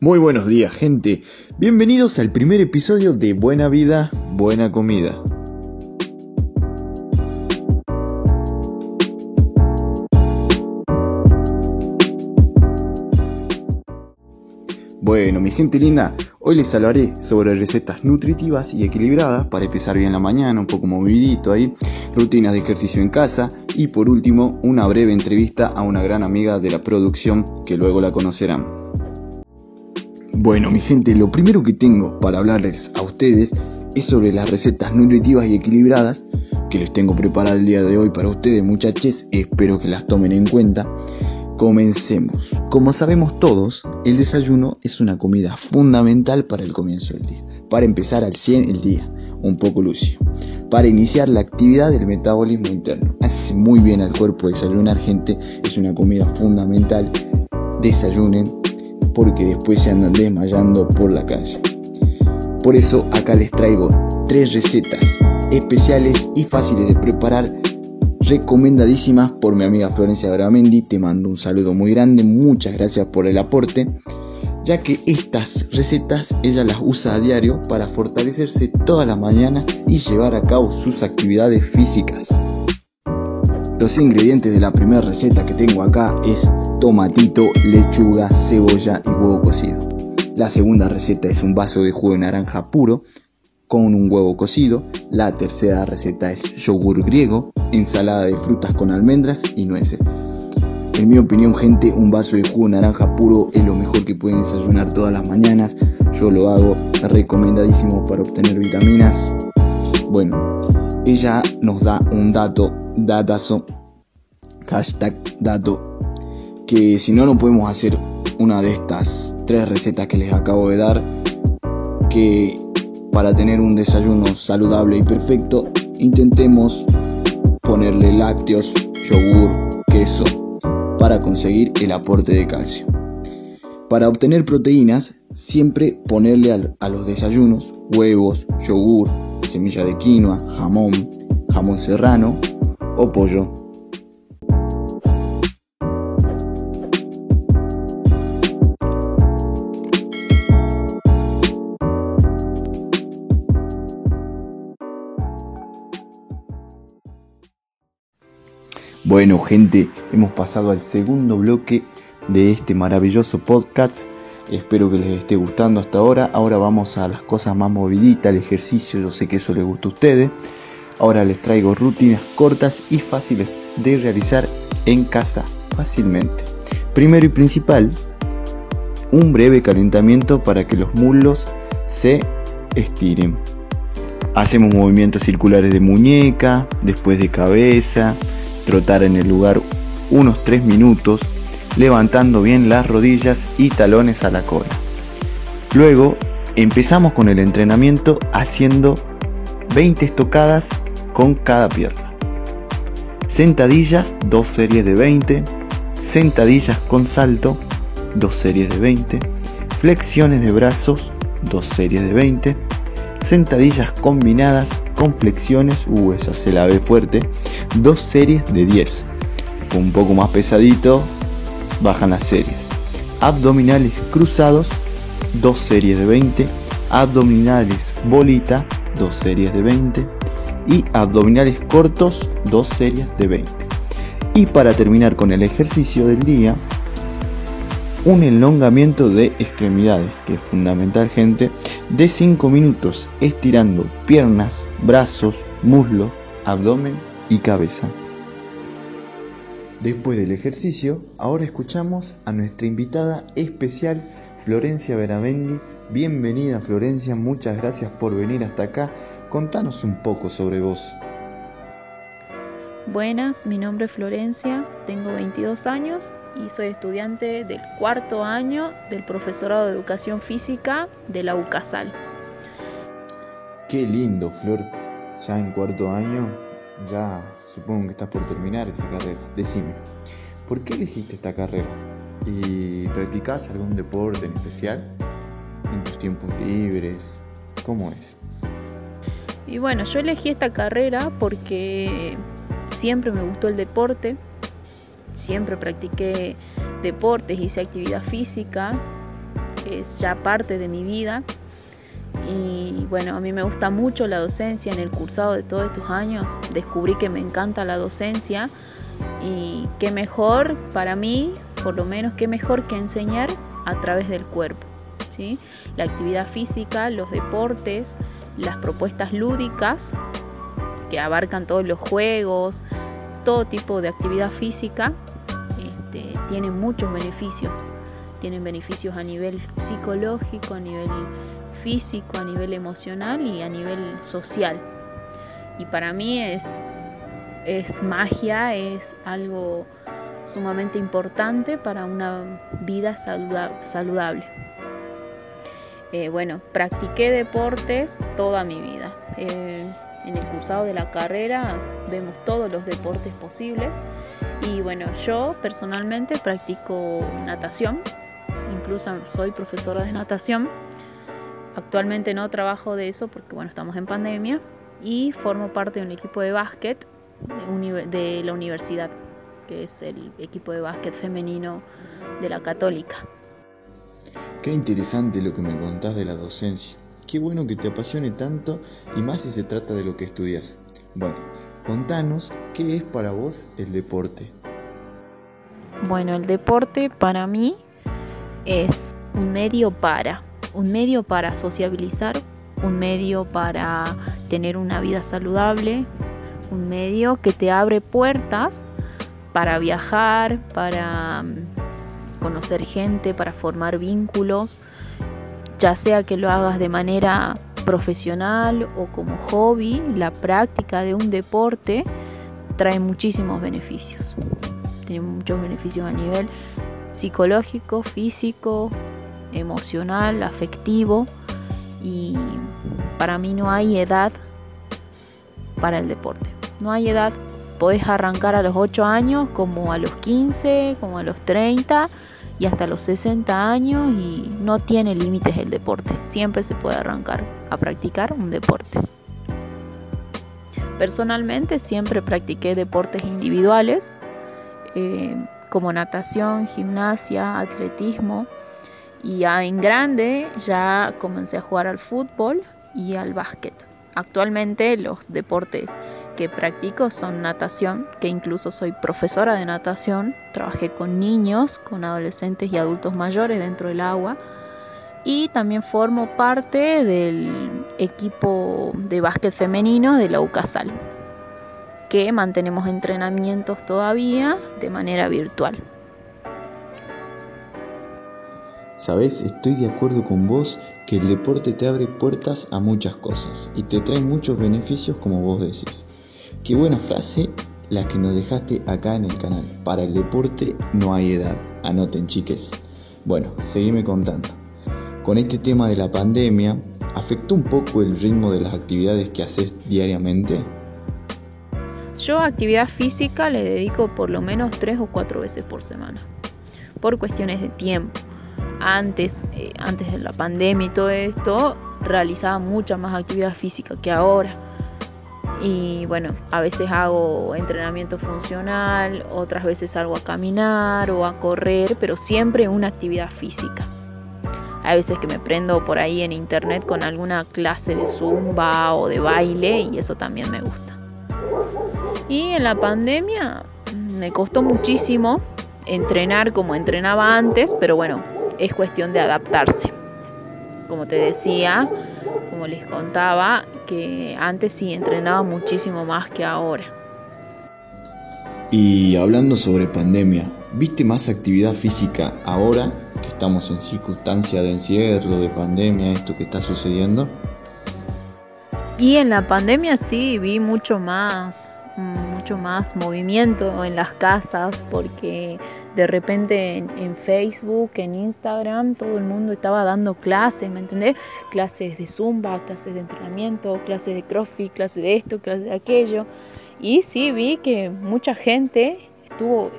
Muy buenos días gente, bienvenidos al primer episodio de Buena Vida, Buena Comida. Bueno, mi gente linda, hoy les hablaré sobre recetas nutritivas y equilibradas para empezar bien la mañana, un poco movidito ahí, rutinas de ejercicio en casa y por último una breve entrevista a una gran amiga de la producción que luego la conocerán. Bueno, mi gente, lo primero que tengo para hablarles a ustedes es sobre las recetas nutritivas y equilibradas que les tengo preparadas el día de hoy para ustedes, muchachos. Espero que las tomen en cuenta. Comencemos. Como sabemos todos, el desayuno es una comida fundamental para el comienzo del día, para empezar al 100 el día, un poco lucio, para iniciar la actividad del metabolismo interno. Hace muy bien al cuerpo desayunar, gente, es una comida fundamental. Desayunen porque después se andan desmayando por la calle. Por eso acá les traigo tres recetas especiales y fáciles de preparar recomendadísimas por mi amiga Florencia Bramendi. Te mando un saludo muy grande, muchas gracias por el aporte, ya que estas recetas ella las usa a diario para fortalecerse toda la mañana y llevar a cabo sus actividades físicas. Los ingredientes de la primera receta que tengo acá es tomatito, lechuga, cebolla y huevo cocido. La segunda receta es un vaso de jugo de naranja puro con un huevo cocido. La tercera receta es yogur griego, ensalada de frutas con almendras y nueces. En mi opinión, gente, un vaso de jugo naranja puro es lo mejor que pueden desayunar todas las mañanas. Yo lo hago recomendadísimo para obtener vitaminas. Bueno, ella nos da un dato, datazo, hashtag dato, que si no, no podemos hacer una de estas tres recetas que les acabo de dar, que para tener un desayuno saludable y perfecto, intentemos ponerle lácteos, yogur, queso, para conseguir el aporte de calcio. Para obtener proteínas, siempre ponerle a los desayunos huevos, yogur, semilla de quinoa, jamón, jamón serrano pollo. Bueno gente, hemos pasado al segundo bloque de este maravilloso podcast. Espero que les esté gustando hasta ahora. Ahora vamos a las cosas más moviditas, el ejercicio. Yo sé que eso les gusta a ustedes. Ahora les traigo rutinas cortas y fáciles de realizar en casa fácilmente. Primero y principal, un breve calentamiento para que los muslos se estiren. Hacemos movimientos circulares de muñeca, después de cabeza, trotar en el lugar unos 3 minutos, levantando bien las rodillas y talones a la cola. Luego empezamos con el entrenamiento haciendo 20 estocadas con cada pierna. Sentadillas, 2 series de 20. Sentadillas con salto, 2 series de 20. Flexiones de brazos, 2 series de 20. Sentadillas combinadas con flexiones, uh, esa se la ve fuerte, dos series de 10. Un poco más pesadito, bajan las series. Abdominales cruzados, dos series de 20. Abdominales bolita, dos series de 20. Y abdominales cortos, dos series de 20. Y para terminar con el ejercicio del día, un elongamiento de extremidades, que es fundamental gente, de 5 minutos estirando piernas, brazos, muslo, abdomen y cabeza. Después del ejercicio, ahora escuchamos a nuestra invitada especial, Florencia Veramendi. Bienvenida Florencia, muchas gracias por venir hasta acá. Contanos un poco sobre vos. Buenas, mi nombre es Florencia, tengo 22 años y soy estudiante del cuarto año del profesorado de educación física de la UCASAL. Qué lindo, Flor. Ya en cuarto año, ya supongo que estás por terminar esa carrera. Decime, ¿por qué elegiste esta carrera? ¿Y practicás algún deporte en especial? ¿En tus tiempos libres? ¿Cómo es? Y bueno, yo elegí esta carrera porque siempre me gustó el deporte, siempre practiqué deportes, hice actividad física es ya parte de mi vida. Y bueno, a mí me gusta mucho la docencia. En el cursado de todos estos años descubrí que me encanta la docencia y qué mejor para mí, por lo menos, qué mejor que enseñar a través del cuerpo. ¿sí? La actividad física, los deportes, las propuestas lúdicas que abarcan todos los juegos, todo tipo de actividad física, este, tienen muchos beneficios. Tienen beneficios a nivel psicológico, a nivel físico, a nivel emocional y a nivel social. Y para mí es, es magia, es algo sumamente importante para una vida saludable. Eh, bueno, practiqué deportes toda mi vida. Eh, en el cursado de la carrera vemos todos los deportes posibles y bueno, yo personalmente practico natación, incluso soy profesora de natación. Actualmente no trabajo de eso porque bueno, estamos en pandemia y formo parte de un equipo de básquet de la universidad, que es el equipo de básquet femenino de la católica. Qué interesante lo que me contás de la docencia. Qué bueno que te apasione tanto y más si se trata de lo que estudias. Bueno, contanos qué es para vos el deporte. Bueno, el deporte para mí es un medio para, un medio para sociabilizar, un medio para tener una vida saludable, un medio que te abre puertas para viajar, para mm, conocer gente, para formar vínculos, ya sea que lo hagas de manera profesional o como hobby, la práctica de un deporte trae muchísimos beneficios. Tiene muchos beneficios a nivel psicológico, físico, emocional, afectivo y para mí no hay edad para el deporte. No hay edad, podés arrancar a los 8 años como a los 15, como a los 30 y hasta los 60 años y no tiene límites el deporte. Siempre se puede arrancar a practicar un deporte. Personalmente siempre practiqué deportes individuales eh, como natación, gimnasia, atletismo y ya en grande ya comencé a jugar al fútbol y al básquet. Actualmente los deportes que practico son natación, que incluso soy profesora de natación, trabajé con niños, con adolescentes y adultos mayores dentro del agua y también formo parte del equipo de básquet femenino de la UCASAL, que mantenemos entrenamientos todavía de manera virtual. Sabes, estoy de acuerdo con vos que el deporte te abre puertas a muchas cosas y te trae muchos beneficios como vos decís. Qué buena frase la que nos dejaste acá en el canal. Para el deporte no hay edad. Anoten, chiques. Bueno, seguime contando. Con este tema de la pandemia, ¿afectó un poco el ritmo de las actividades que haces diariamente? Yo actividad física le dedico por lo menos tres o cuatro veces por semana, por cuestiones de tiempo. Antes, eh, antes de la pandemia y todo esto, realizaba mucha más actividad física que ahora y bueno, a veces hago entrenamiento funcional, otras veces salgo a caminar o a correr, pero siempre una actividad física. Hay veces que me prendo por ahí en internet con alguna clase de zumba o de baile y eso también me gusta. Y en la pandemia me costó muchísimo entrenar como entrenaba antes, pero bueno, es cuestión de adaptarse. Como te decía, como les contaba, que antes sí entrenaba muchísimo más que ahora. Y hablando sobre pandemia, ¿viste más actividad física ahora que estamos en circunstancia de encierro, de pandemia, esto que está sucediendo? Y en la pandemia sí vi mucho más, mucho más movimiento en las casas porque de repente en, Facebook, en Instagram, todo el mundo estaba dando clases, ¿me entendés? Clases de zumba, clases de entrenamiento, clases de crossfit, clases de esto, clases de aquello. Y sí vi que mucha gente estuvo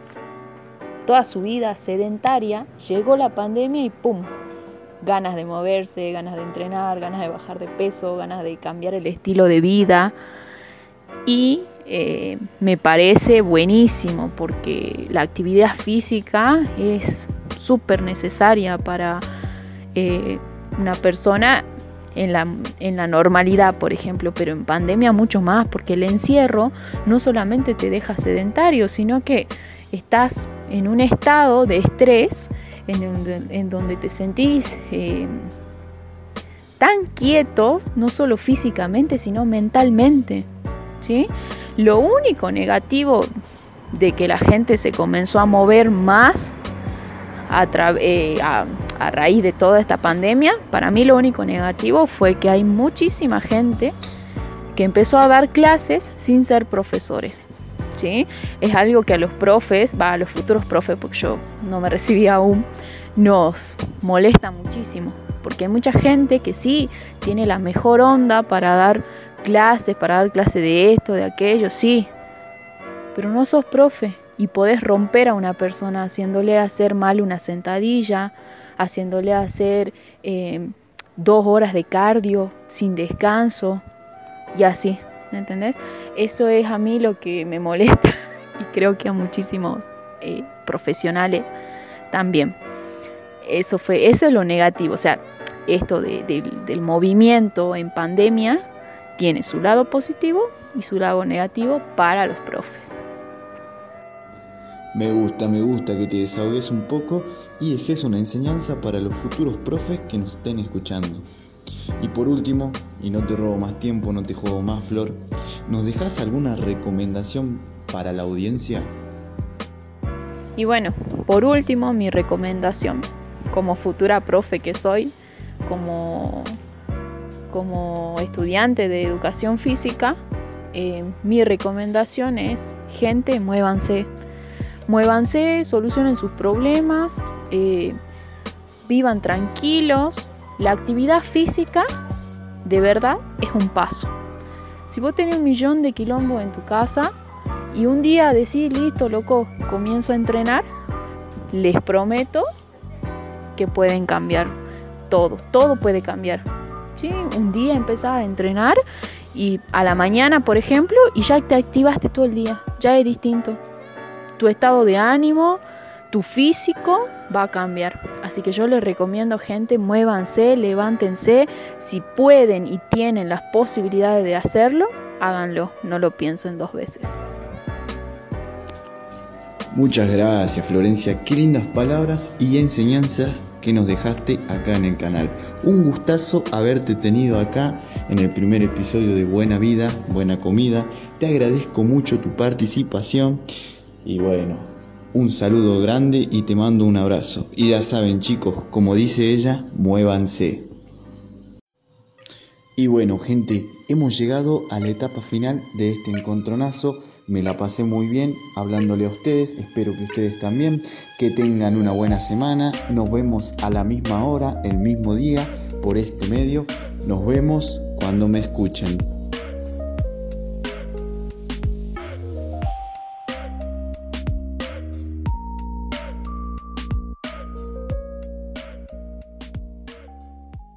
toda su vida sedentaria, llegó la pandemia y ¡pum! Ganas de moverse, ganas de entrenar, ganas de bajar de peso, ganas de cambiar el estilo de vida. Y eh, me parece buenísimo porque la actividad física es súper necesaria para eh, una persona en la, en la normalidad, por ejemplo, pero en pandemia mucho más, porque el encierro no solamente te deja sedentario, sino que estás en un estado de estrés en, donde te sentís eh, tan quieto, no solo físicamente, sino mentalmente. ¿sí? Lo único negativo de que la gente se comenzó a mover más a, eh, a, raíz de toda esta pandemia, para mí lo único negativo fue que hay muchísima gente que empezó a dar clases sin ser profesores. ¿sí? Es algo que a los profes, va a los futuros profes, porque yo no me recibí aún, nos molesta muchísimo. Porque hay mucha gente que sí tiene la mejor onda para dar clases, para dar clases de esto, de aquello, sí. Pero no sos profe y podés romper a una persona haciéndole hacer mal una sentadilla, haciéndole hacer eh, dos horas de cardio sin descanso y así, ¿me entendés? Eso es a mí lo que me molesta y creo que a muchísimos eh, profesionales también. Eso, fue, eso es lo negativo, o sea, esto del movimiento en pandemia tiene su lado positivo y su lado negativo para los profes. Me gusta, me gusta que te desahogues un poco y dejes una enseñanza para los futuros profes que nos estén escuchando. Y por último, y no te robo más tiempo, no te juego más flor, ¿nos dejas alguna recomendación para la audiencia? Y bueno, por último, mi recomendación, como futura profe que soy, como, como estudiante de educación física, eh, mi recomendación es, gente, muévanse, muévanse, solucionen sus problemas, eh, vivan tranquilos, la actividad física, de verdad, es un paso. Si vos tenés un millón de kilómetros en tu casa y un día decís, listo, loco, comienzo a entrenar, les prometo que pueden cambiar todo, todo puede cambiar. ¿Sí? Un día empezás a entrenar y a la mañana, por ejemplo, y ya te activaste todo el día, ya es distinto. Tu estado de ánimo, tu físico va a cambiar. Así que yo les recomiendo, gente, muévanse, levántense. Si pueden y tienen las posibilidades de hacerlo, háganlo. No lo piensen dos veces. Muchas gracias, Florencia. Qué lindas palabras y enseñanzas que nos dejaste acá en el canal. Un gustazo haberte tenido acá en el primer episodio de Buena Vida, Buena Comida. Te agradezco mucho tu participación y bueno, un saludo grande y te mando un abrazo. Y ya saben chicos, como dice ella, muévanse. Y bueno gente, hemos llegado a la etapa final de este encontronazo. Me la pasé muy bien hablándole a ustedes, espero que ustedes también, que tengan una buena semana. Nos vemos a la misma hora, el mismo día, por este medio. Nos vemos cuando me escuchen.